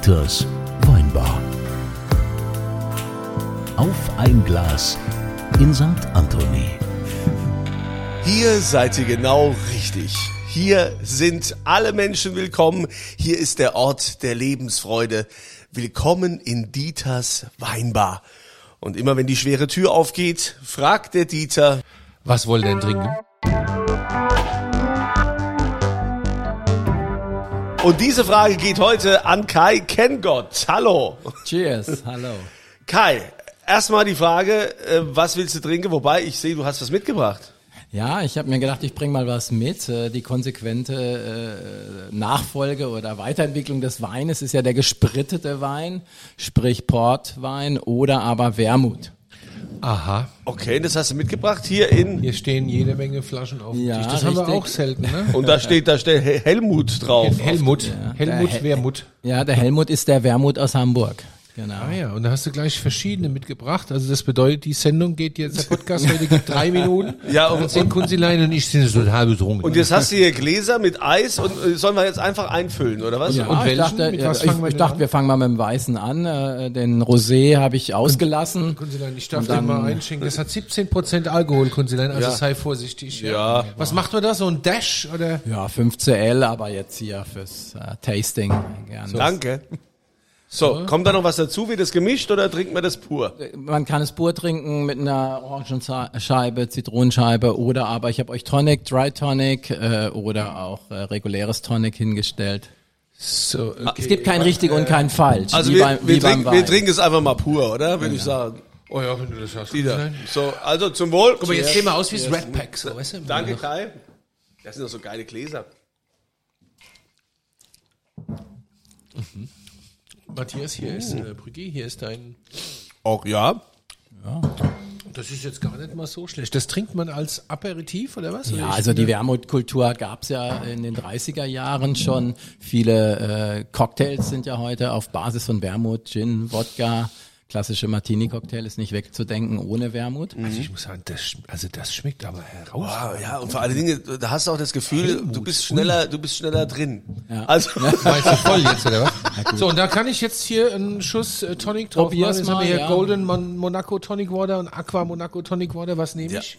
Dieters Weinbar. Auf ein Glas in St. Anthony. Hier seid ihr genau richtig. Hier sind alle Menschen willkommen. Hier ist der Ort der Lebensfreude. Willkommen in Dieters Weinbar. Und immer wenn die schwere Tür aufgeht, fragt der Dieter, Was wollt ihr denn trinken? Und diese Frage geht heute an Kai Kengott. Hallo. Cheers, hallo. Kai, erstmal die Frage, äh, was willst du trinken? Wobei, ich sehe, du hast was mitgebracht. Ja, ich habe mir gedacht, ich bringe mal was mit. Äh, Die konsequente äh, Nachfolge oder Weiterentwicklung des Weines ist ja der gesprittete Wein, sprich Portwein oder aber Wermut. Aha. Okay, das hast du mitgebracht hier in, Hier stehen jede Menge Flaschen auf dem Ja, Tisch. Das haben wir richtig. auch selten, ne? und da steht, da steht Hel- Helmut drauf. Helmut. Helmut der Hel- Wermut. Ja, der Helmut ist der Wermut aus Hamburg. Genau. Ah ja, und da hast du gleich verschiedene mitgebracht. Also das bedeutet, die Sendung geht jetzt, der Podcast heute geht drei Minuten. Ja, und- und zehn Kunzilein und ich sind total betrunken. Und jetzt hast du hier Gläser mit Eis und äh, sollen wir jetzt einfach einfüllen, oder was? Ja, Und ich welchen? dachte, Mit was ich, wir ich dachte wir fangen mal mit dem Weißen an. Äh, Den Rosé habe ich ausgelassen. Kunzilein, ich darf Und dir dann- mal einschenken. Das hat 17% Alkohol, Kunzilein, also Ja. sei vorsichtig. Ja. Was macht man da? So ein Dash oder? Ja, 5CL, aber jetzt hier fürs äh, Tasting gerne. Danke. So, kommt da noch was dazu? Wird das gemischt oder trinkt man das pur? Man kann es pur trinken mit einer Orangenscheibe, Zitronenscheibe oder aber ich habe euch Tonic, Dry Tonic äh, oder auch äh, reguläres Tonic hingestellt. So, okay. Es gibt kein richtig und kein falsch. Also wie wir, beim, wir, trinken, wir trinken es einfach mal pur, oder? Würde ich sagen. Oh ja, wenn du das hast. Wieder. Kunzilein. So, also zum Wohl. Guck mal, jetzt sehen wir aus wie das Red Pack, so, weißt du? Danke, Kai. Das sind doch so geile Gläser. Matthias, hier ist äh, Brügge, hier ist dein. Auch ja. Das ist jetzt gar nicht mal so schlecht. Das trinkt man als Aperitif oder was? Ja, also die Wermutkultur gab's ja in den 30er Jahren schon. Viele äh, Cocktails sind ja heute auf Basis von Wermut, Gin, Wodka. Klassische Martini-Cocktail ist nicht wegzudenken ohne Wermut. Also ich muss sagen, das, sch- also das schmeckt aber heraus. Wow, ja, und vor allen Dingen, da hast du auch das Gefühl, du bist schneller, du bist schneller drin. Ja. Also, du voll jetzt, oder was? so, und da kann ich jetzt hier einen Schuss äh, Tonic drauf Probier's machen. Jetzt haben mal, wir hier ja. Golden Mon Monaco Tonic Water und Aqua Monaco Tonic Water. Was nehme ich?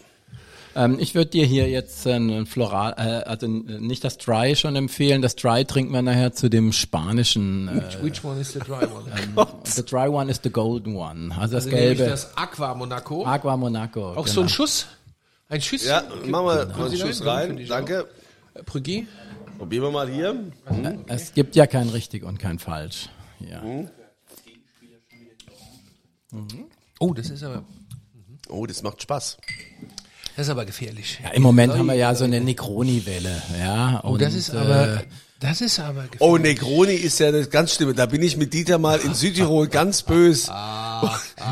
Ähm, ich würde dir hier jetzt äh, ein Floral, äh, also äh, nicht das Dry schon empfehlen. Das Dry trinkt man nachher zu dem spanischen. Äh, Which one is the dry one? the Dry one is the golden one. Also das Also ich gelbe. das Aqua Monaco. Aqua Monaco. Auch genau. so ein Schuss? Ein Schuss? ja, machen wir Können einen Schuss rein? Danke. Äh, Brügge? Probieren wir mal hier. Es gibt ja kein richtig und kein falsch. Ja. Oh, das ist aber, Oh, das macht Spaß. Das ist aber gefährlich. Ja, Im Moment haben wir ja so eine Negroni-Welle. Ja, Oh, das ist äh, aber, das ist aber gefährlich. Oh, Negroni ist ja das ganz Schlimme. Da bin ich mit Dieter mal in Südtirol ganz bös.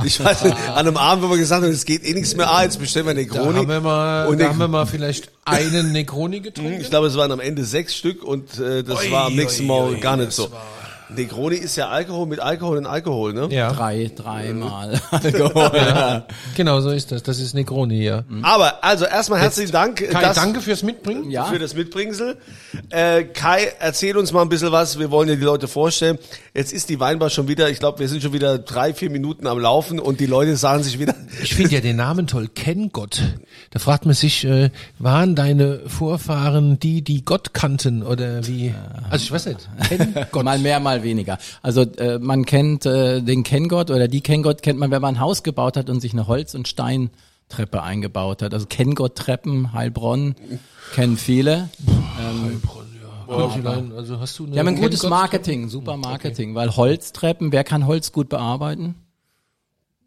Ich weiß nicht, an einem Abend, wo wir gesagt haben, es geht eh nichts mehr. Ah, jetzt bestellen wir Da Negroni. haben wir mal, Und da haben wir mal vielleicht einen Negroni getrunken. Ich glaube, es waren am Ende sechs Stück und äh, das Ui, war am nächsten Mal ui, gar nicht das so. war- Negroni ist ja Alkohol mit Alkohol und Alkohol, ne? Ja, drei, dreimal Alkohol. genau so ist das. Das ist Negroni, ja. Aber also erstmal herzlichen Dank Kai, dass- danke fürs Mitbringen. Ja. für das Mitbringsel. Äh, Kai, erzähl uns mal ein bisschen was. Wir wollen ja die Leute vorstellen. Jetzt ist die Weinbar schon wieder, ich glaube, wir sind schon wieder drei, vier Minuten am Laufen und die Leute sagen sich wieder, Ich finde ja den Namen toll, Kenn Gott. Da fragt man sich, äh, waren deine Vorfahren die, die Gott kannten oder wie? Also ich weiß nicht. Kenn Gott. Mal mehr, mal weniger. Also äh, man kennt äh, den Kenngott oder die Kenngott kennt man, wenn man ein Haus gebaut hat und sich eine Holz- und Steintreppe eingebaut hat. Also Kenngott-Treppen, Heilbronn, kennen viele. Kunzilein, also hast du eine haben ein gutes Marketing, super Marketing, weil Holztreppen, wer kann Holz gut bearbeiten?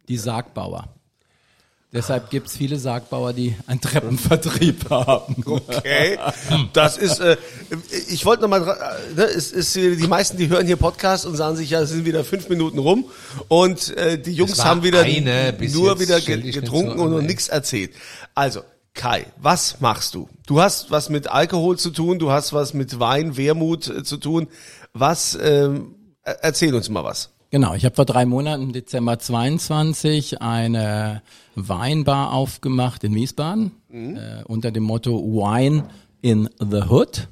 Die Sargbauer. Deshalb gibt's viele Sargbauer, die einen Treppenvertrieb haben. okay, das ist, äh, ich wollte nochmal, ne, es ist, äh, die meisten, die hören hier Podcast und sagen sich, ja, es sind wieder fünf Minuten rum und äh, die Jungs haben wieder eine nur wieder getrunken so und nichts erzählt. Also, Kai, was machst du? Du hast was mit Alkohol zu tun, du hast was mit Wein, Wermut äh, zu tun. Was, ähm, er- erzähl uns mal was. Genau, ich habe vor drei Monaten, im Dezember 22, eine Weinbar aufgemacht in Wiesbaden äh, unter dem Motto Wine in the Hood.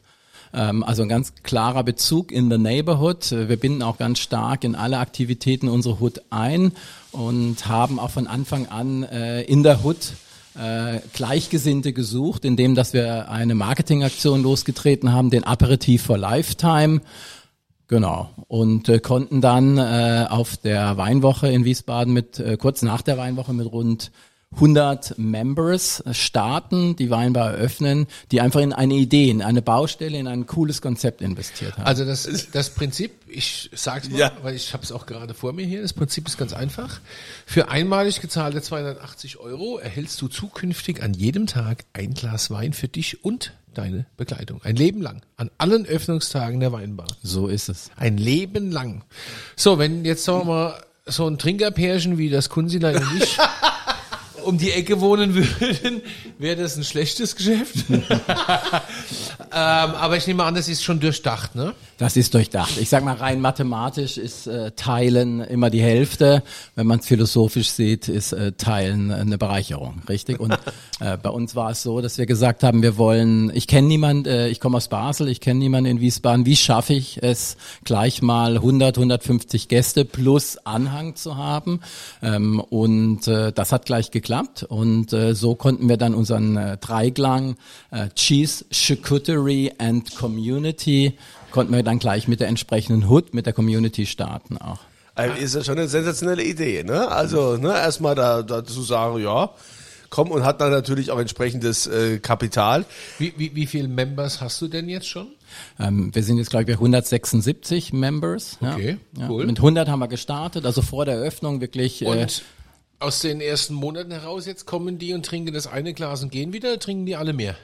Ähm, also ein ganz klarer Bezug in the neighborhood. Wir binden auch ganz stark in alle Aktivitäten unsere Hood ein und haben auch von Anfang an äh, in der Hood äh, Gleichgesinnte gesucht, indem dass wir eine Marketingaktion losgetreten haben, den Aperitif for Lifetime. Genau. Und äh, konnten dann äh, auf der Weinwoche in Wiesbaden mit, äh, kurz nach der Weinwoche mit rund 100 Members starten, die Weinbar eröffnen, die einfach in eine Idee, in eine Baustelle, in ein cooles Konzept investiert haben. Also das, das Prinzip, ich sag's mal, Ja. weil ich habe es auch gerade vor mir hier, das Prinzip ist ganz einfach. Für einmalig gezahlte 280 Euro erhältst du zukünftig an jedem Tag ein Glas Wein für dich und deine Begleitung. Ein Leben lang. An allen Öffnungstagen der Weinbar. so ist es. Ein Leben lang. So, wenn jetzt sagen wir mal so ein Trinkerpärchen wie das Kunzilein und ich um die Ecke wohnen würden, wäre das ein schlechtes Geschäft. ähm, aber ich nehme an, das ist schon durchdacht, ne? Das ist durchdacht. Ich sag mal, rein mathematisch ist äh, Teilen immer die Hälfte. Wenn man es philosophisch sieht, ist äh, Teilen eine Bereicherung, richtig? Und äh, bei uns war es so, dass wir gesagt haben, wir wollen, ich kenne niemand, äh, ich komme aus Basel, ich kenne niemanden in Wiesbaden. Wie schaffe ich es, gleich mal 100, 150 Gäste plus Anhang zu haben? Ähm, und äh, das hat gleich geklappt. Und äh, so konnten wir dann unseren äh, Dreiklang äh, Cheese, Charcuterie and Community konnten wir dann gleich mit der entsprechenden Hood, mit der Community starten auch. Also ist ja schon eine sensationelle Idee, ne? Also, ne, erstmal da, dazu sagen, ja, komm und hat dann natürlich auch entsprechendes äh, Kapital. Wie, wie, wie viele Members hast du denn jetzt schon? Ähm, wir sind jetzt, glaube ich, bei 176 Members. Okay, ja. cool. Ja, mit 100 haben wir gestartet, also vor der Eröffnung wirklich. Äh, Und aus den ersten Monaten heraus jetzt kommen die und trinken das eine Glas und gehen wieder, trinken die alle mehr?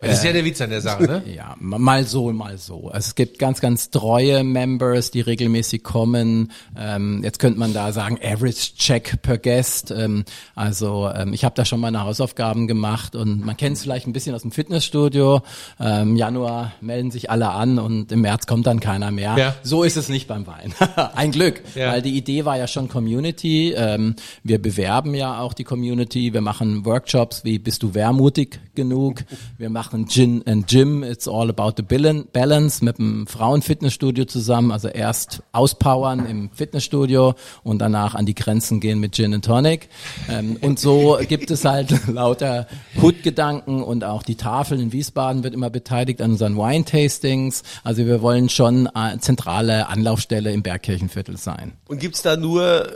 Das ist ja der Witz an der Sache, ne? Ja, ma- mal so, mal so. Also es gibt ganz, ganz treue Members, die regelmäßig kommen. Ähm, jetzt könnte man da sagen, Average Check per Guest. Ähm, also ähm, ich habe da schon meine Hausaufgaben gemacht und man kennt es vielleicht ein bisschen aus dem Fitnessstudio. Ähm, Im Januar melden sich alle an und im März kommt dann keiner mehr. Ja. So ist es nicht beim Wein. ein Glück, Ja. weil die Idee war ja schon Community. Ähm, wir bewerben ja auch die Community. Wir machen Workshops wie Bist du wermutig genug? Wir machen Gin and Gym. It's all about the balance mit dem Frauenfitnessstudio zusammen. Also erst auspowern im Fitnessstudio und danach an die Grenzen gehen mit Gin and Tonic. Ähm, und so gibt es halt lauter Hood-Gedanken und auch die Tafel in Wiesbaden wird immer beteiligt an unseren Wine-Tastings. Also wir wollen schon äh, zentrale Anlaufstelle im Bergkirchenviertel sein. Und gibt's da nur äh,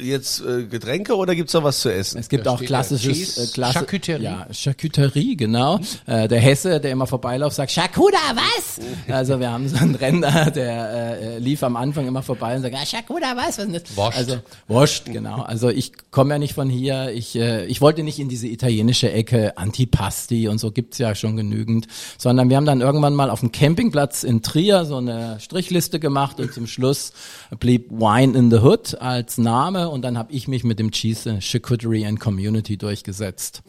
jetzt äh, Getränke oder gibt's da was zu essen? Es gibt Da auch klassisches Cheese, äh, Klasse, Charcuterie. Ja, Charcuterie, genau. Äh, der Hesse, der immer vorbeiläuft, sagt Charcuter, was? Also wir haben so einen Render, der äh, lief am Anfang immer vorbei und sagt, ja, Charcuter, was? was ist? Wurst. Also Wurst, genau. Also ich komme ja nicht von hier. Ich äh, ich wollte nicht in diese italienische Ecke Antipasti und so gibt's ja schon genügend, sondern wir haben dann irgendwann mal auf dem Campingplatz in Trier so eine Strichliste gemacht und zum Schluss blieb Wine in the Hood als Name und dann habe ich mich mit dem Cheese Charcuterie and Community durchgesetzt.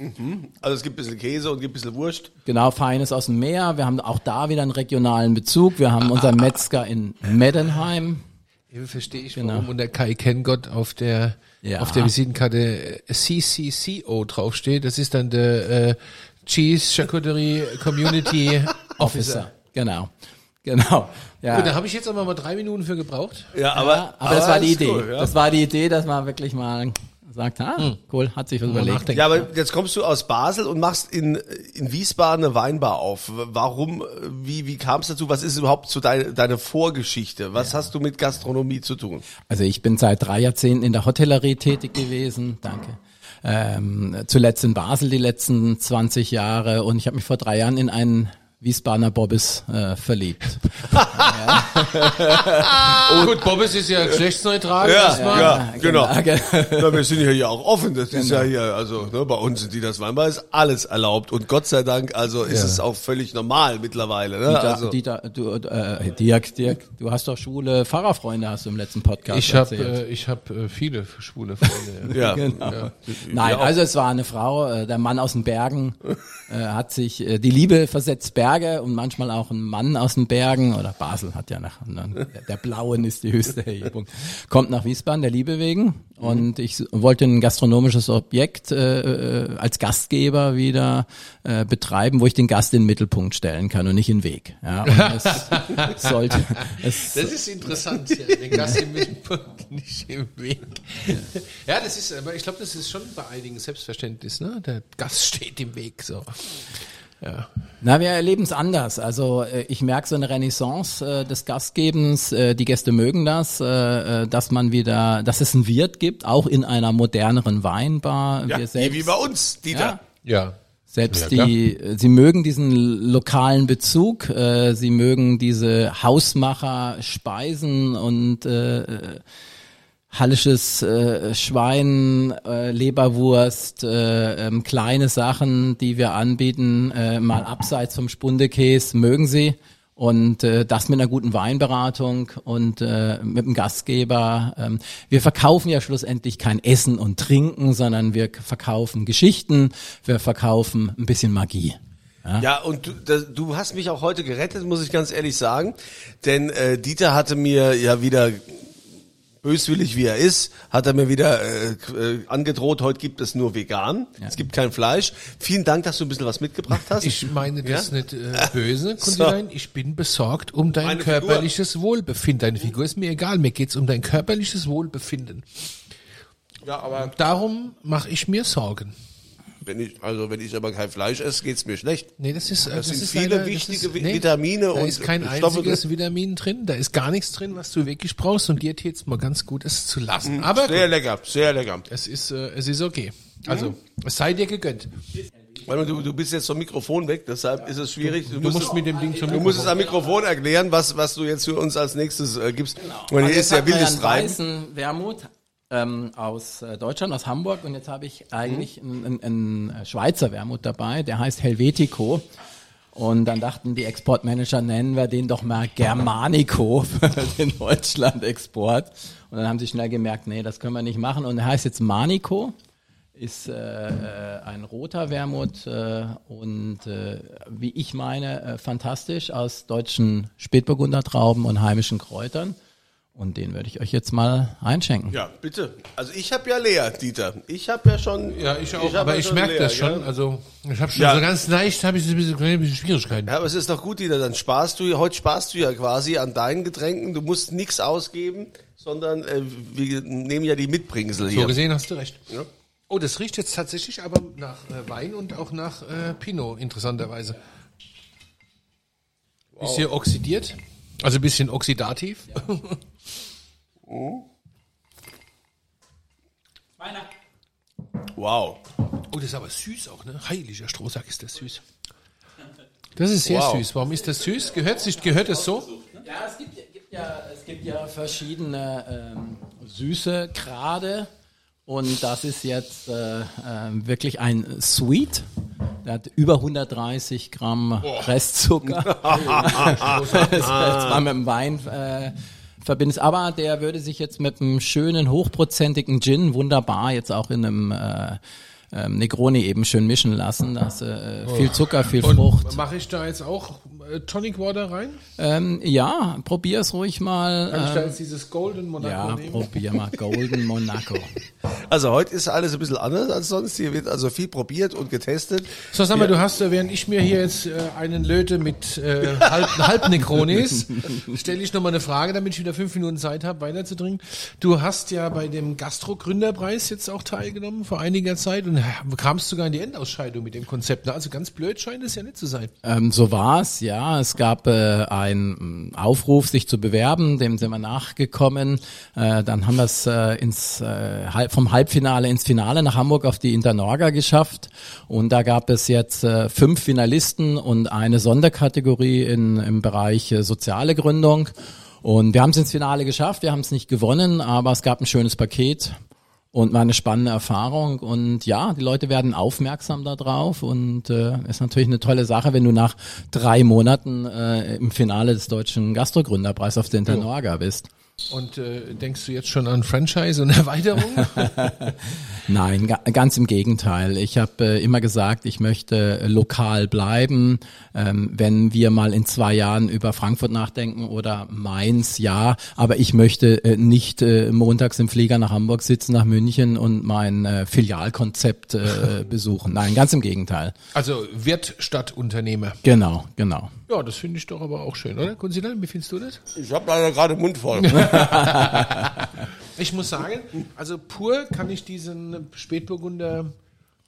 Also es gibt ein bisschen Käse und gibt ein bisschen Wurst. Genau, Feines aus dem Meer. Wir haben auch da wieder einen regionalen Bezug. Wir haben unseren Metzger in Meddenheim. Hier verstehe ich, Genau. warum unter Kai Kengott auf der Ja. auf der Visitenkarte CCCO draufsteht. Das ist dann der äh, Cheese Charcuterie Community Officer. Officer. Genau. Genau. Ja. Gut, da habe ich jetzt aber mal drei Minuten für gebraucht. Ja, aber, Ja, aber, das war die Idee. cool, ja. Das war die Idee, dass man wirklich mal sagt, ah, cool, hat sich was überlegt. nachdenken. Ja, aber jetzt kommst du aus Basel und machst in, in Wiesbaden eine Weinbar auf. Warum, wie, wie kam es dazu? Was ist überhaupt so deine, deine Vorgeschichte? Was hast du mit Gastronomie zu tun? Also ich bin seit drei Jahrzehnten in der Hotellerie tätig gewesen. Danke. Ähm, zuletzt in Basel die letzten 20 Jahre und ich habe mich vor drei Jahren in einen Wiesbadener Bobbes äh, verliebt. Oh, gut, Bobbes ist ja geschlechtsneutral erstmal. ja, genau. genau. Ja, wir sind ja hier auch offen. Das ist ja hier, also ne, bei uns in Dieters Weinbar ist alles erlaubt. Und Gott sei Dank, also ist es auch völlig normal mittlerweile. Ne? Dieter, Also, Dieter, du, äh, Dirk, Dirk, du hast doch schwule Pfarrerfreunde, hast du im letzten Podcast Ich habe erzählt. äh, ich hab, äh, viele schwule Freunde. ja. Genau. ja. Nein, Ja, also es war eine Frau, äh, der Mann aus den Bergen äh, hat sich, äh, die Liebe versetzt Berge Berge und manchmal auch ein Mann aus den Bergen oder Basel hat ja nach, der, der Blauen ist die höchste Erhebung, kommt nach Wiesbaden, der Liebe wegen. Und ich wollte ein gastronomisches Objekt äh, äh, als Gastgeber wieder äh, betreiben, wo ich den Gast in den Mittelpunkt stellen kann und nicht in den Weg. Ja, und es sollte, es Das ist interessant, ja. den Gast im Mittelpunkt, nicht im Weg. Ja, das ist, aber ich glaube, das ist schon bei einigen Selbstverständnis, ne? Der Gast steht im Weg, so. Ja. Na, wir erleben es anders. Also äh, ich merke so eine Renaissance äh, des Gastgebens. Äh, die Gäste mögen das, äh, äh, dass man wieder, dass es einen Wirt gibt, auch in einer moderneren Weinbar. Ja, selbst, wie bei uns, Dieter. Ja. Ja. Selbst Ja, die, äh, sie mögen diesen lokalen Bezug, äh, sie mögen diese Hausmacher Speisen und äh, hallisches äh, Schwein, äh, Leberwurst, äh, ähm, kleine Sachen, die wir anbieten, äh, mal abseits vom Spundekäse, mögen sie. Und äh, das mit einer guten Weinberatung und äh, mit dem Gastgeber. Ähm, wir verkaufen ja schlussendlich kein Essen und Trinken, sondern wir verkaufen Geschichten, wir verkaufen ein bisschen Magie. Ja, und du, das, du hast mich auch heute gerettet, muss ich ganz ehrlich sagen. Denn äh, Dieter hatte mir ja wieder, böswillig wie er ist, hat er mir wieder äh, äh, angedroht, heute gibt es nur vegan. Es gibt kein Fleisch. Vielen Dank, dass du ein bisschen was mitgebracht hast. Ich meine das Ja? nicht äh, böse, Kondilein. Ich bin besorgt um dein Meine körperliches Wohlbefinden. Deine Figur ist mir egal, mir geht's um dein körperliches Wohlbefinden. ja, aber Darum mache ich mir Sorgen. Wenn ich, also wenn ich aber kein Fleisch esse, geht's mir schlecht. Nee, das ist, Das sind ist viele leider- das wichtige ist, Vi- Vitamine da und ist kein Stoffe einziges Vitamin drin, da ist gar nichts drin, was du wirklich brauchst und dir tät's mal ganz gut, es zu lassen. Aber Sehr gut, lecker, sehr lecker. es ist, äh, es ist okay. Also, es sei dir gegönnt. Warte mal, Du, du bist jetzt vom Mikrofon weg, deshalb ist es schwierig. Du, Du musst mit dem Ding schon Du musst es am Mikrofon erklären, was, was du jetzt für uns als nächstes äh, gibst. Und hier ist ja wildes weißen Wermut ähm, aus äh, Deutschland, aus Hamburg. Und jetzt habe ich eigentlich einen, einen, einen Schweizer Wermut dabei, der heißt Helvetico. Und dann dachten die Exportmanager, nennen wir den doch mal Germanico für den Deutschland-Export. Und dann haben sie schnell gemerkt, nee, das können wir nicht machen. Und er heißt jetzt Manico ist äh, äh, ein roter Wermut äh, und äh, wie ich meine, äh, fantastisch aus deutschen Spätburgundertrauben und heimischen Kräutern. Und den würde ich euch jetzt mal einschenken. Ja, bitte. Also ich habe ja leer, Dieter. Ich habe ja schon. Ja, ich auch, hab aber ja ich merke das schon. gell? Also, ich habe schon Ja. so ganz leicht, habe ich so ein bisschen, ein bisschen Schwierigkeiten. Ja, aber es ist doch gut, Dieter. Dann sparst du, heute sparst du ja quasi an deinen Getränken. Du musst nichts ausgeben, sondern äh, wir nehmen ja die Mitbringsel So hier. gesehen hast du recht. Ja. Oh, das riecht jetzt tatsächlich aber nach äh, Wein und auch nach äh, Pinot, interessanterweise. Bisschen oxidiert, also ein bisschen oxidativ. Wow. Oh, das ist aber süß auch, ne? Heiliger Strohsack ist das süß. Das ist sehr Wow. süß. Warum ist das süß? Gehört sich, gehört es so? Ja, es gibt, gibt ja, es gibt ja verschiedene ähm, süße Grade und das ist jetzt äh, ähm, wirklich ein Sweet. Der hat über 130 Gramm Restzucker. das ist zwar mit dem Wein äh, verbindet, aber der würde sich jetzt mit einem schönen hochprozentigen Gin wunderbar jetzt auch in einem äh, ähm, Negroni eben schön mischen lassen. Da hast du äh, viel Zucker, viel Frucht. Mache ich da jetzt auch äh, Tonic Water rein? Ähm, ja, probier's ruhig mal. Kann ich da jetzt dieses Golden Monaco ja, nehmen? probier mal Golden Monaco. Also heute ist alles ein bisschen anders als sonst. Hier wird also viel probiert und getestet. So, sag mal, du hast, äh, während ich mir hier jetzt äh, einen löte mit äh, halb, halb Necronis, stelle ich nochmal eine Frage, damit ich wieder fünf Minuten Zeit habe, weiterzudringen. Du hast ja bei dem Gastro-Gründerpreis jetzt auch teilgenommen vor einiger Zeit und äh, kamst sogar in die Endausscheidung mit dem Konzept. Also ganz blöd scheint es ja nicht zu sein. Ähm, so war's, ja. Es gab äh, einen Aufruf, sich zu bewerben, dem sind wir nachgekommen. Äh, dann haben wir es äh, ins äh, vom Halbfinale ins Finale nach Hamburg auf die Internorga geschafft. Und da gab es jetzt äh, fünf Finalisten und eine Sonderkategorie in, im Bereich äh, soziale Gründung. Und wir haben es ins Finale geschafft, wir haben es nicht gewonnen, aber es gab ein schönes Paket. Und war eine spannende Erfahrung. Und ja, die Leute werden aufmerksam darauf und äh, ist natürlich eine tolle Sache, wenn du nach drei Monaten äh, im Finale des deutschen Gastrogründerpreis auf der Internorga bist. Und äh, denkst du jetzt schon an Franchise und Erweiterung? Nein, ga, ganz im Gegenteil. Ich habe äh, immer gesagt, ich möchte äh, lokal bleiben. Ähm, wenn wir mal in zwei Jahren über Frankfurt nachdenken oder Mainz, ja. Aber ich möchte äh, nicht äh, montags im Flieger nach Hamburg sitzen, nach München und mein äh, Filialkonzept äh, besuchen. Nein, ganz im Gegenteil. also Wirt statt Unternehmer. Genau, genau. Ja, das finde ich doch aber auch schön, oder? Kunzilan, wie findest du das? Ich habe leider gerade Mund voll. Ich muss sagen, also pur kann ich diesen Spätburgunder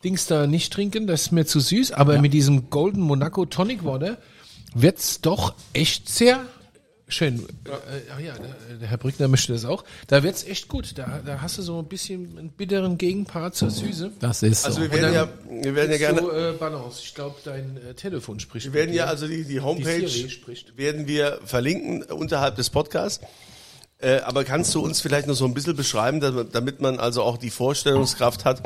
Dings da nicht trinken, das ist mir zu süß, aber mit diesem Golden Monaco Tonic Water wird's doch echt sehr schön. Ja. Äh, ach ja, der, der Herr Brückner möchte das auch. Da wird's echt gut. Da, da hast du so ein bisschen einen bitteren Gegenpart zur Süße. Das ist so. Also wir werden ja, wir werden ja gerne, So äh, Balance. Ich glaube, dein äh, Telefon spricht. wir werden ja also die, die Die Homepage spricht. werden wir verlinken unterhalb des Podcasts. Äh, aber kannst du uns vielleicht noch so ein bisschen beschreiben, damit, man also auch die Vorstellungskraft hat,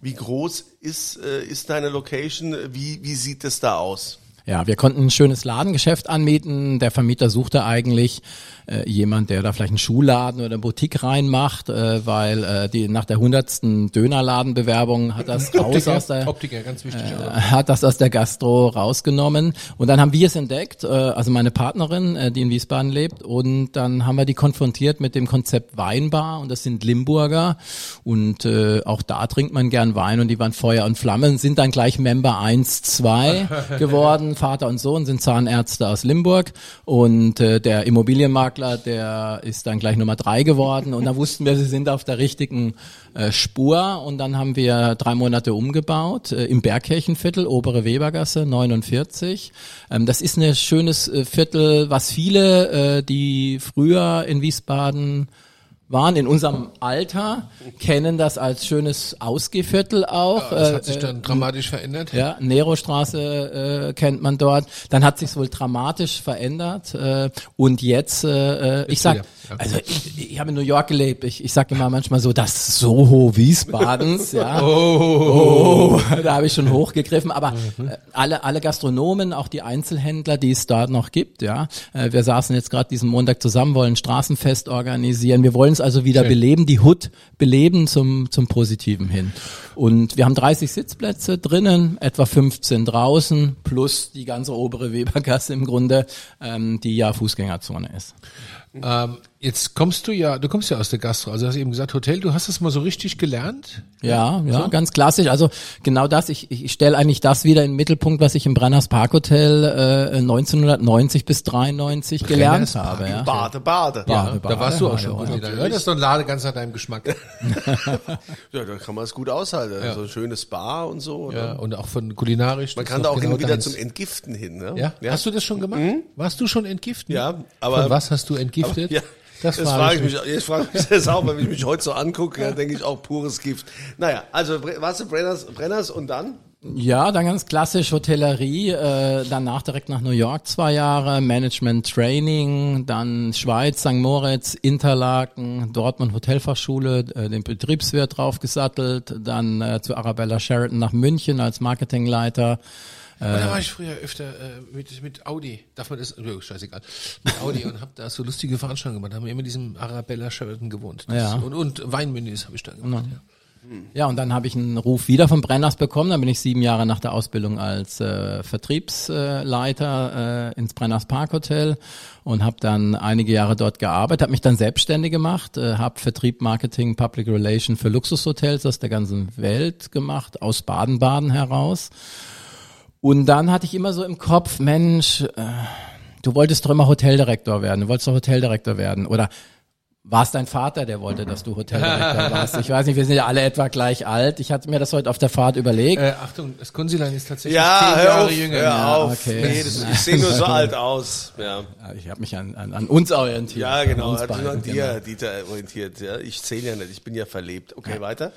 wie groß ist, äh, ist deine Location, wie, wie sieht es da aus? Ja, wir konnten ein schönes Ladengeschäft anmieten. Der Vermieter suchte eigentlich äh, jemand, der da vielleicht einen Schuhladen oder eine Boutique reinmacht, äh, weil äh, die nach der hundertsten Dönerladenbewerbung hat das raus aus der Optiker, ganz wichtig. äh, hat das aus der Gastro rausgenommen. Und dann haben wir es entdeckt, äh, also meine Partnerin, äh, die in Wiesbaden lebt. Und dann haben wir die konfrontiert mit dem Konzept Weinbar. Und das sind Limburger. Und äh, auch da trinkt man gern Wein. Und die waren Feuer und Flamme, sind dann gleich Member 1, 2 geworden, Vater und Sohn sind Zahnärzte aus Limburg. Und äh, der Immobilienmakler, der ist dann gleich Nummer 3 geworden. Und dann wussten wir, sie sind auf der richtigen äh, Spur. Und dann haben wir drei Monate umgebaut äh, im Bergkirchenviertel, obere Webergasse 49. Ähm, das ist ein schönes äh, Viertel, was viele, äh, die früher in Wiesbaden waren, in unserem Alter, kennen das als schönes Ausgehviertel auch. Das Äh, hat sich dann dramatisch verändert. ja, Nerostraße äh, kennt man dort. Dann hat sich's wohl dramatisch verändert. Äh, und jetzt, äh, äh, ich sag, ja. also ich, ich habe in New York gelebt. Ich, ich sag immer manchmal so, das Soho Wiesbadens. ja. Oh, da habe ich schon hochgegriffen. Aber äh, alle, alle Gastronomen, auch die Einzelhändler, die es da noch gibt, ja. Äh, wir saßen jetzt gerade diesen Montag zusammen, wollen Straßenfest organisieren. Wir wollen es also wieder Schön. beleben, die Hut beleben zum, zum Positiven hin. Und wir haben 30 Sitzplätze drinnen, etwa 15 draußen, plus die ganze obere Webergasse im Grunde, ähm, die ja Fußgängerzone ist. Ähm, jetzt kommst du ja, du kommst ja aus der Gastro, also hast eben gesagt Hotel, du hast das mal so richtig gelernt. Ja, ja, ganz klassisch. Also genau das, ich, ich stelle eigentlich das wieder in den Mittelpunkt, was ich im Brenners Parkhotel äh, 1990 bis 93 gelernt Brenners habe. Ja. Bade, Bade. Ja. Ja, da warst du auch Bade, schon. Bade, Ja, das ist doch ein Lade ganz nach deinem Geschmack. Ja, da kann man es gut aushalten. So ein schönes Bar und so. Oder? ja, und auch von kulinarisch. Man kann da auch genau hin wieder deins. zum Entgiften hin. Ne? Ja? Hast du das schon gemacht? Warst du schon entgiftet? Ja, aber- Von was hast du entgiftet? Ja, das, das, frage ich ich mich, ich frage mich das auch, wenn ich mich heute so angucke, ja, denke ich auch pures Gift. Naja, also warst du Brenners, Brenners und dann? Ja, dann ganz klassisch Hotellerie, äh, danach direkt nach New York zwei Jahre, Management Training, dann Schweiz, St. Moritz, Interlaken, Dortmund Hotelfachschule, äh, den Betriebswirt draufgesattelt, dann äh, zu Arabella Sheraton nach München als Marketingleiter. Aber da war ich früher öfter äh, mit, mit Audi. Darf man das? Oh, scheißegal. Mit Audi und hab da so lustige Veranstaltungen gemacht. Da haben wir immer in diesem Arabella Sheraton gewohnt. Das, Ja. Und, und Weinmenüs habe ich da gemacht. Ja. Ja, und dann habe ich einen Ruf wieder von Brenners bekommen. Dann bin ich sieben Jahre nach der Ausbildung als äh, Vertriebsleiter äh, ins Brenners Parkhotel und habe dann einige Jahre dort gearbeitet, habe mich dann selbstständig gemacht, äh, habe Vertrieb, Marketing, Public Relation für Luxushotels aus der ganzen Welt gemacht, aus Baden-Baden heraus. Und dann hatte ich immer so im Kopf, Mensch, äh, du wolltest doch immer Hoteldirektor werden, du wolltest doch Hoteldirektor werden. Oder war es dein Vater, der wollte, dass du Hoteldirektor warst? Ich weiß nicht, wir sind ja alle etwa gleich alt. Ich hatte mir das heute auf der Fahrt überlegt. Äh, Achtung, das Kunzilein ist tatsächlich Ja, zehn hör Jahre auf, jünger. hör auf. okay. Nee, das, ich sehe nur so alt aus. Ja, Ich habe mich an, an, an uns orientiert. ja An genau. uns Hat sich beiden, an genau. dir, Dieter, orientiert. Ja, ich zähle ja nicht, ich bin ja verlebt. Okay, weiter.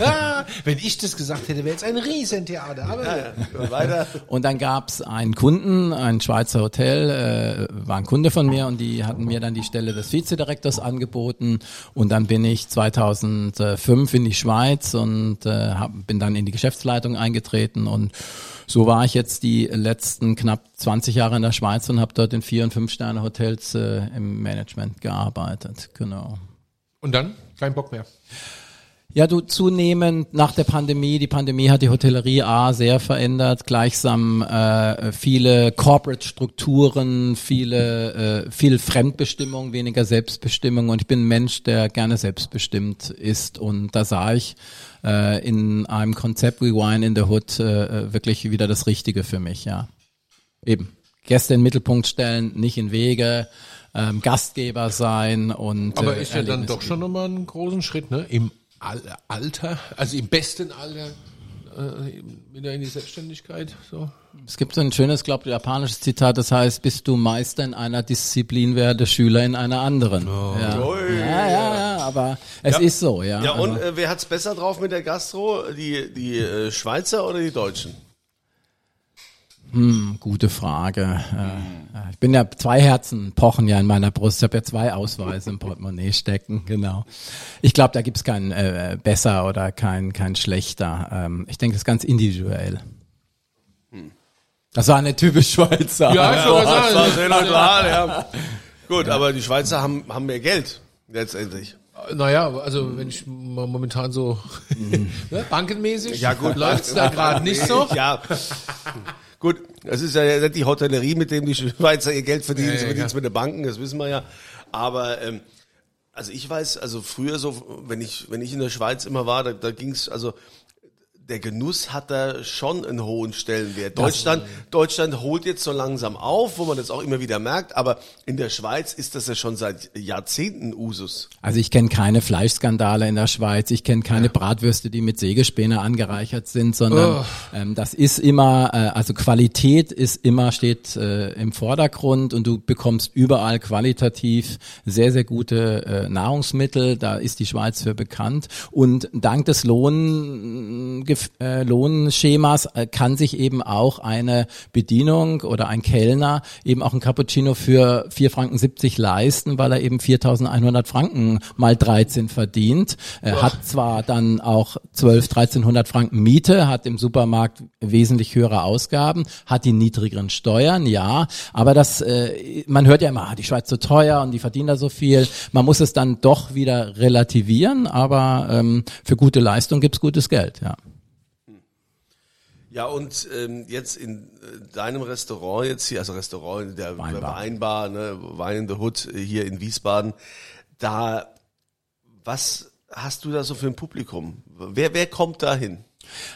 Ah, wenn ich das gesagt hätte, wäre jetzt ein Riesentheater. Aber Ja, ja, weiter. Und dann gab's einen Kunden, ein Schweizer Hotel, äh, war ein Kunde von mir und die hatten mir dann die Stelle des Vizedirektors Directors angeboten und dann bin ich 2005 in die Schweiz und äh, hab, bin dann in die Geschäftsleitung eingetreten und so war ich jetzt die letzten knapp 20 Jahre in der Schweiz und habe dort in vier und fünf Sterne Hotels äh, im Management gearbeitet. Genau. Und dann kein Bock mehr. Ja, du zunehmend nach der Pandemie, die Pandemie hat die Hotellerie A sehr verändert, gleichsam äh, viele Corporate-Strukturen, viele äh, viel Fremdbestimmung, weniger Selbstbestimmung und ich bin ein Mensch, der gerne selbstbestimmt ist und da sah ich äh, in einem Konzept wie Wine in the Hood äh, wirklich wieder das Richtige für mich, ja. Eben. Gäste in den Mittelpunkt stellen, nicht in Wege, ähm, Gastgeber sein und Aber äh, ist ja dann doch schon nochmal einen großen Schritt, ne? Im Alter, also im besten Alter, äh, wieder in die Selbstständigkeit, so. Es gibt so ein schönes, glaube ich, japanisches Zitat, das heißt, bist du Meister in einer Disziplin, werde Schüler in einer anderen. Ja. Ui. ja, ja, ja, aber es Ja. ist so, ja. Ja, und äh, wer hat's besser drauf mit der Gastro? Die, die äh, Schweizer oder die Deutschen? Hm, gute Frage. Äh, ich bin ja, zwei Herzen pochen ja in meiner Brust. Ich habe ja zwei Ausweise im Portemonnaie stecken, genau. Ich glaube, da gibt's kein äh, besser oder kein, kein schlechter. Ähm, ich denke, das ist ganz individuell. Das war eine typisch Schweizer. Ja, ich wollte Das war sehr neutral, ja. Gut, aber die Schweizer haben, haben mehr Geld, letztendlich. Naja, also wenn ich momentan so ne, bankenmäßig Ja, gut. läuft's da gerade nicht so. Ja. Gut, das ist ja nicht die Hotellerie, mit dem die Schweizer ihr Geld verdienen, Ja, so ja, verdienen's ja. mit den Banken, das wissen wir ja. Aber ähm, also ich weiß, also früher so, wenn ich wenn ich in der Schweiz immer war, da, da ging's also der Genuss hat da schon einen hohen Stellenwert. Deutschland, Deutschland holt jetzt so langsam auf, wo man das auch immer wieder merkt, aber in der Schweiz ist das ja schon seit Jahrzehnten Usus. Also ich kenne keine Fleischskandale in der Schweiz, ich kenne keine Bratwürste, die mit Sägespäne angereichert sind, sondern Oh. ähm, das ist immer, äh, also Qualität ist immer, steht äh, im Vordergrund und du bekommst überall qualitativ sehr, sehr gute äh, Nahrungsmittel, da ist die Schweiz für bekannt und dank des Lohn, Gef- äh, Lohnschemas äh, kann sich eben auch eine Bedienung oder ein Kellner eben auch ein Cappuccino für 4,70 Franken leisten, weil er eben 4.100 Franken mal 13 verdient. Er hat zwar dann auch 12, 1300 Franken Miete, hat im Supermarkt wesentlich höhere Ausgaben, hat die niedrigeren Steuern, ja, aber das, äh, man hört ja immer, ah, die Schweiz so teuer und die verdienen da so viel. Man muss es dann doch wieder relativieren, aber ähm, für gute Leistung gibt's gutes Geld, ja. Ja, und ähm, jetzt in äh, deinem Restaurant jetzt hier, also Restaurant in der Weinbar. Weinbar, ne, Wine in the Hood äh, hier in Wiesbaden, da, was hast du da so für ein Publikum? Wer, wer kommt da hin?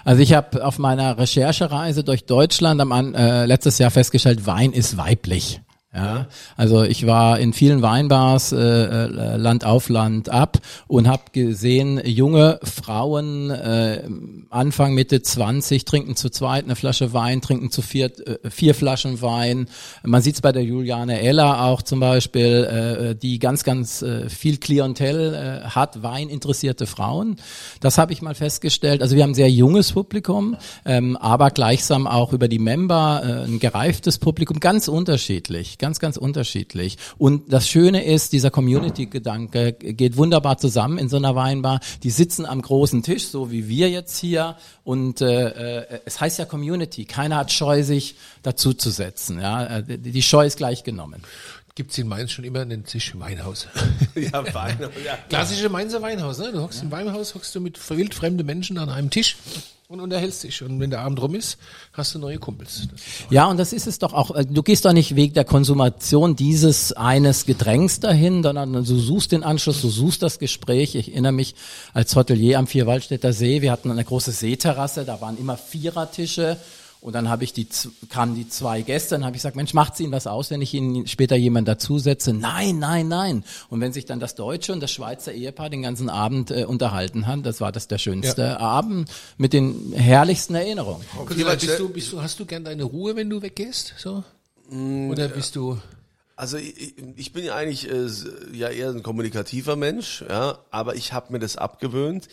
Also ich habe auf meiner Recherchereise durch Deutschland am, äh, letztes Jahr festgestellt, Wein ist weiblich. Ja, also ich war in vielen Weinbars äh, äh, Land auf Land ab und habe gesehen, junge Frauen äh, Anfang Mitte 20 trinken zu zweit eine Flasche Wein, trinken zu viert äh, vier Flaschen Wein. Man sieht es bei der Juliane Eller auch zum Beispiel, äh, die ganz ganz äh, viel Klientel äh, hat, weininteressierte Frauen. Das habe ich mal festgestellt. Also wir haben ein sehr junges Publikum, ähm, aber gleichsam auch über die Member äh, ein gereiftes Publikum, ganz unterschiedlich, ganz, ganz unterschiedlich. Und das Schöne ist, dieser Community-Gedanke geht wunderbar zusammen in so einer Weinbar. Die sitzen am großen Tisch, so wie wir jetzt hier. Und äh, äh, es heißt ja Community. Keiner hat Scheu, sich dazu zu setzen. Ja? Äh, Die die Scheu ist gleich genommen. Gibt's in Mainz schon immer einen Tisch Weinhaus. Ja, Wein, ja. Klassische Mainzer Weinhaus, ne? Du hockst im Weinhaus, hockst du mit wildfremden Menschen an einem Tisch und unterhältst dich. Und wenn der Abend rum ist, hast du neue Kumpels. Ja, und das ist es doch auch. äh, Du gehst doch nicht wegen der Konsumation dieses eines Getränks dahin, sondern du suchst den Anschluss, du suchst das Gespräch. Ich erinnere mich als Hotelier am Vierwaldstätter See, wir hatten eine große Seeterrasse, da waren immer Vierertische. Und dann habe ich die, kamen die zwei Gäste, dann habe ich gesagt, Mensch, macht's Ihnen was aus, wenn ich Ihnen später jemand dazusetze? Nein, nein, nein. Und wenn sich dann das deutsche und das Schweizer Ehepaar den ganzen Abend äh, unterhalten haben, das war das der schönste Abend mit den herrlichsten Erinnerungen. Okay, bist du, bist du, hast du gern deine Ruhe, wenn du weggehst? So? Oder bist du. Also ich, ich bin ja eigentlich äh, ja eher ein kommunikativer Mensch, ja, aber ich habe mir das abgewöhnt,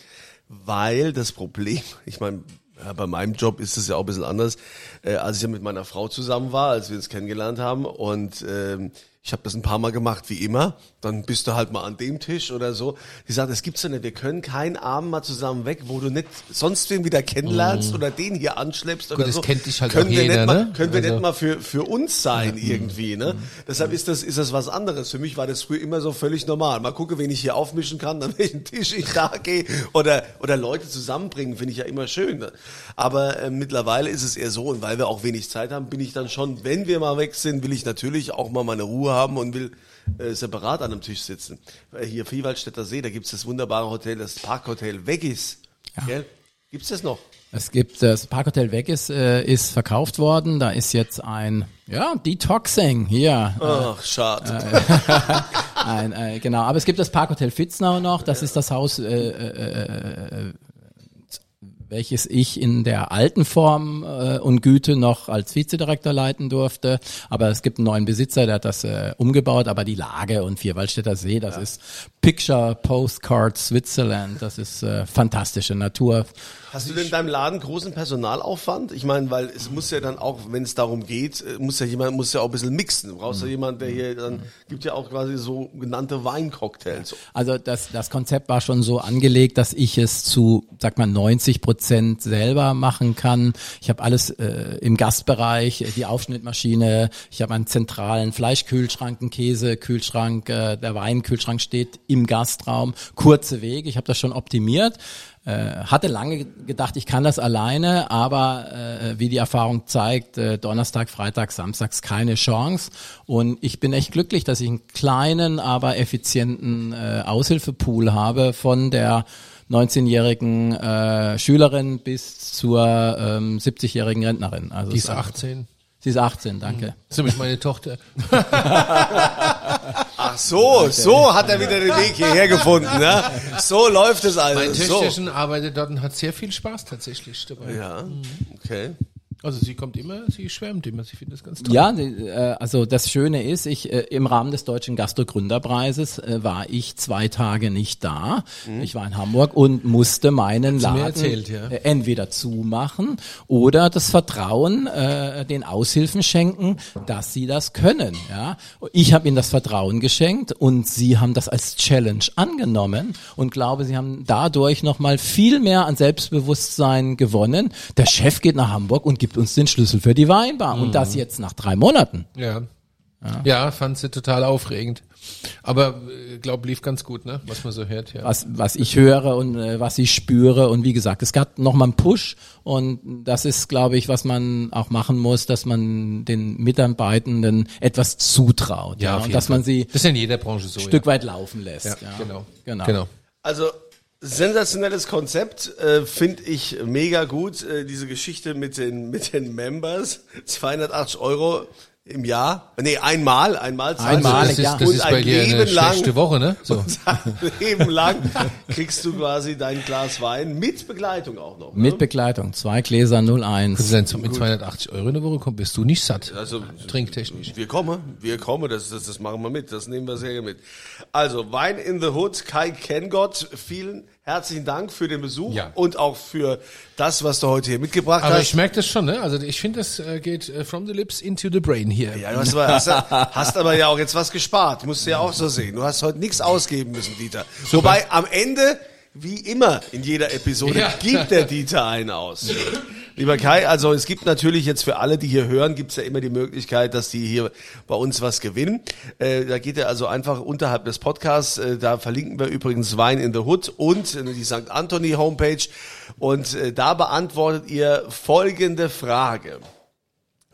weil das Problem, ich meine, ja, bei meinem Job ist es ja auch ein bisschen anders, äh, als ich ja mit meiner Frau zusammen war, als wir uns kennengelernt haben und ähm, Ich habe das ein paar Mal gemacht, wie immer. Dann bist du halt mal an dem Tisch oder so. Die sagt, das gibt's doch nicht. Wir können keinen Abend mal zusammen weg, wo du nicht sonst wen wieder kennenlernst oder den hier anschleppst oder das so. kennt dich halt können wir jeder, nicht mal, ne? Können wir Also- nicht mal für, für uns sein irgendwie, ne? Deshalb ist das, ist das was anderes. Für mich war das früher immer so völlig normal. Mal gucke, wen ich hier aufmischen kann, an welchen Tisch ich da gehe oder, oder Leute zusammenbringen, finde ich ja immer schön. Ne? Aber äh, mittlerweile ist es eher so, und weil wir auch wenig Zeit haben, bin ich dann schon, wenn wir mal weg sind, will ich natürlich auch mal meine Ruhe haben und will äh, separat an einem Tisch sitzen. Äh, Hier Vierwaldstätter See, da gibt's das wunderbare Hotel, das Parkhotel Veggis. Gell? Gibt's das noch? Es gibt das Parkhotel weg ist, äh, ist verkauft worden. Da ist jetzt ein ja Detoxing hier. Ach, schade. Ein, äh, genau, aber es gibt das Parkhotel Fitznau noch. Das ist das Haus, äh, äh, äh, welches ich in der alten Form äh, und Güte noch als Vizedirektor leiten durfte. Aber es gibt einen neuen Besitzer, der hat das äh, umgebaut. Aber die Lage und Vierwaldstätter See, das ist Picture Postcard Switzerland. Das ist äh, fantastische Natur. Hast du denn in deinem Laden großen Personalaufwand? Ich meine, weil es muss ja dann auch, wenn es darum geht, äh, muss ja jemand, muss ja auch ein bisschen mixen. Du brauchst ja jemand, der hier dann, gibt ja auch quasi so genannte Weincocktails. Also das, das Konzept war schon so angelegt, dass ich es zu, sag mal, 90 Prozent selber machen kann. Ich habe alles äh, im Gastbereich, äh, die Aufschnittmaschine, ich habe einen zentralen Fleischkühlschrank, einen Käsekühlschrank, äh, der Weinkühlschrank steht im Gastraum. Kurze Wege, ich habe das schon optimiert. Äh, hatte lange gedacht, ich kann das alleine, aber äh, wie die Erfahrung zeigt, äh, Donnerstag, Freitag, Samstags keine Chance. Und ich bin echt glücklich, dass ich einen kleinen, aber effizienten äh, Aushilfepool habe von der 19-jährigen äh, Schülerin bis zur ähm, 70-jährigen Rentnerin. Also Die ist 18. Sie ist 18, danke. Das ist nämlich meine Tochter. Ach so, so hat er wieder den Weg hierher gefunden, ne? So läuft es also. Mein so. Töchterchen arbeitet dort und hat sehr viel Spaß tatsächlich dabei. Ja, okay. Also sie kommt immer, sie schwärmt immer, sie findet das ganz toll. Ja, äh, also das Schöne ist, ich äh, im Rahmen des Deutschen Gastro-Gründerpreises äh, war ich zwei Tage nicht da. Ich war in Hamburg und musste meinen Laden erzählt, ja. äh, entweder zumachen oder das Vertrauen äh, den Aushilfen schenken, dass sie das können. Ja, ich habe ihnen das Vertrauen geschenkt und sie haben das als Challenge angenommen und glaube, sie haben dadurch noch mal viel mehr an Selbstbewusstsein gewonnen. Der Chef geht nach Hamburg und gibt uns den Schlüssel für die Weinbar und das Mhm. jetzt nach drei Monaten. Ja. Ja, fand sie total aufregend. Aber äh, glaub, lief ganz gut, ne? Was man so hört, ja. was, was ich höre und äh, was ich spüre. Und wie gesagt, es gab nochmal einen Push und das ist, glaube ich, was man auch machen muss, dass man den Mitarbeitenden etwas zutraut. Ja, auf und dass Fall. man sie Das ist ja in jeder Branche so. ein Stück weit laufen lässt. ja. Ja, Ja, genau. genau. genau. Also sensationelles Konzept, äh, finde ich mega gut. Äh, diese Geschichte mit den mit den Members, 280 Euro im Jahr, nee einmal, einmal zahlst Einmal, du Das ist, das und ist ein bei dir eine Leben lang schlechte Woche, ne? So. Leben lang kriegst du quasi dein Glas Wein mit Begleitung auch noch. ne? Mit Begleitung, zwei Gläser 01. Also dann mit 280 Euro in der Woche kommst, bist du nicht satt. Also trinktechnisch. Wir kommen, wir kommen, das, das, das machen wir mit, das nehmen wir sehr gerne mit. Also, Wein in the Hood, Kai Kengott, vielen herzlichen Dank für den Besuch Ja. und auch für das, was du heute hier mitgebracht Aber hast. ich merke das schon, ne? Also ich finde, das äh, geht äh, from the lips into the brain hier. ja, du hast aber, hast, ja- hast aber ja auch jetzt was gespart, musst du ja auch so sehen. Du hast heute nichts ausgeben müssen, Dieter. Wobei am Ende, wie immer in jeder Episode, Ja. gibt der Dieter einen aus. Lieber Kai, also es gibt natürlich jetzt für alle, die hier hören, gibt es ja immer die Möglichkeit, dass die hier bei uns was gewinnen. Äh, da geht ihr also einfach unterhalb des Podcasts, äh, da verlinken wir übrigens Wein in the Hood und äh, die St. Anthony Homepage und äh, da beantwortet ihr folgende Frage.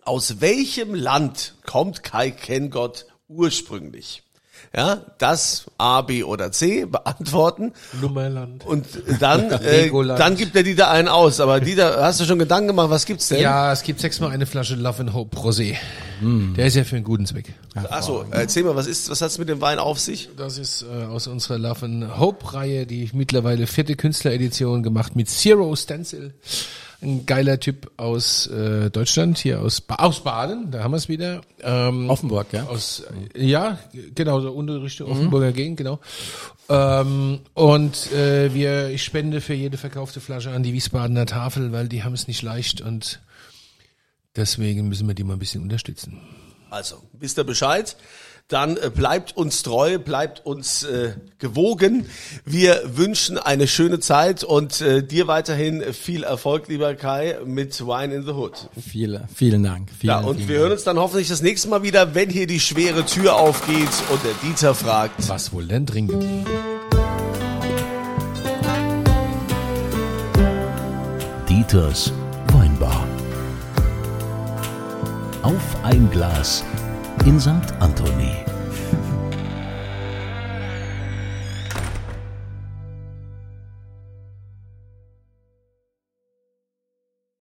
Aus welchem Land kommt Kai Kengott ursprünglich? Ja, das A, B oder C beantworten. Lummerland. Und dann, äh, dann gibt der Dieter einen aus. Aber Dieter, hast du schon Gedanken gemacht, was gibt's denn? Ja, es gibt sechsmal eine Flasche Love and Hope Rosé. Der ist ja für einen guten Zweck. Achso, erzähl mal, was ist, was hat's mit dem Wein auf sich? Das ist äh, aus unserer Love and Hope Reihe, die mittlerweile vierte Künstleredition gemacht mit Zero Stencil. Ein geiler Typ aus äh, Deutschland, hier aus, ba aus Baden, da haben wir es wieder. Ähm, Offenburg, ja. Aus, äh, ja, genau, so unter Richtung Offenburger Gegend, genau. Ähm, und äh, wir, ich spende für jede verkaufte Flasche an die Wiesbadener Tafel, weil die haben es nicht leicht und deswegen müssen wir die mal ein bisschen unterstützen. Also, wisst ihr Bescheid? Dann äh, bleibt uns treu, bleibt uns äh, gewogen. Wir wünschen eine schöne Zeit und äh, dir weiterhin viel Erfolg, lieber Kai, mit Wine in the Hood. Viele, vielen Dank. Vielen, Ja, und vielen wir hören uns dann hoffentlich das nächste Mal wieder, wenn hier die schwere Tür aufgeht und der Dieter fragt. Was wohl denn drin geblieben? Dieters Weinbar. Auf ein Glas in St. Anthony.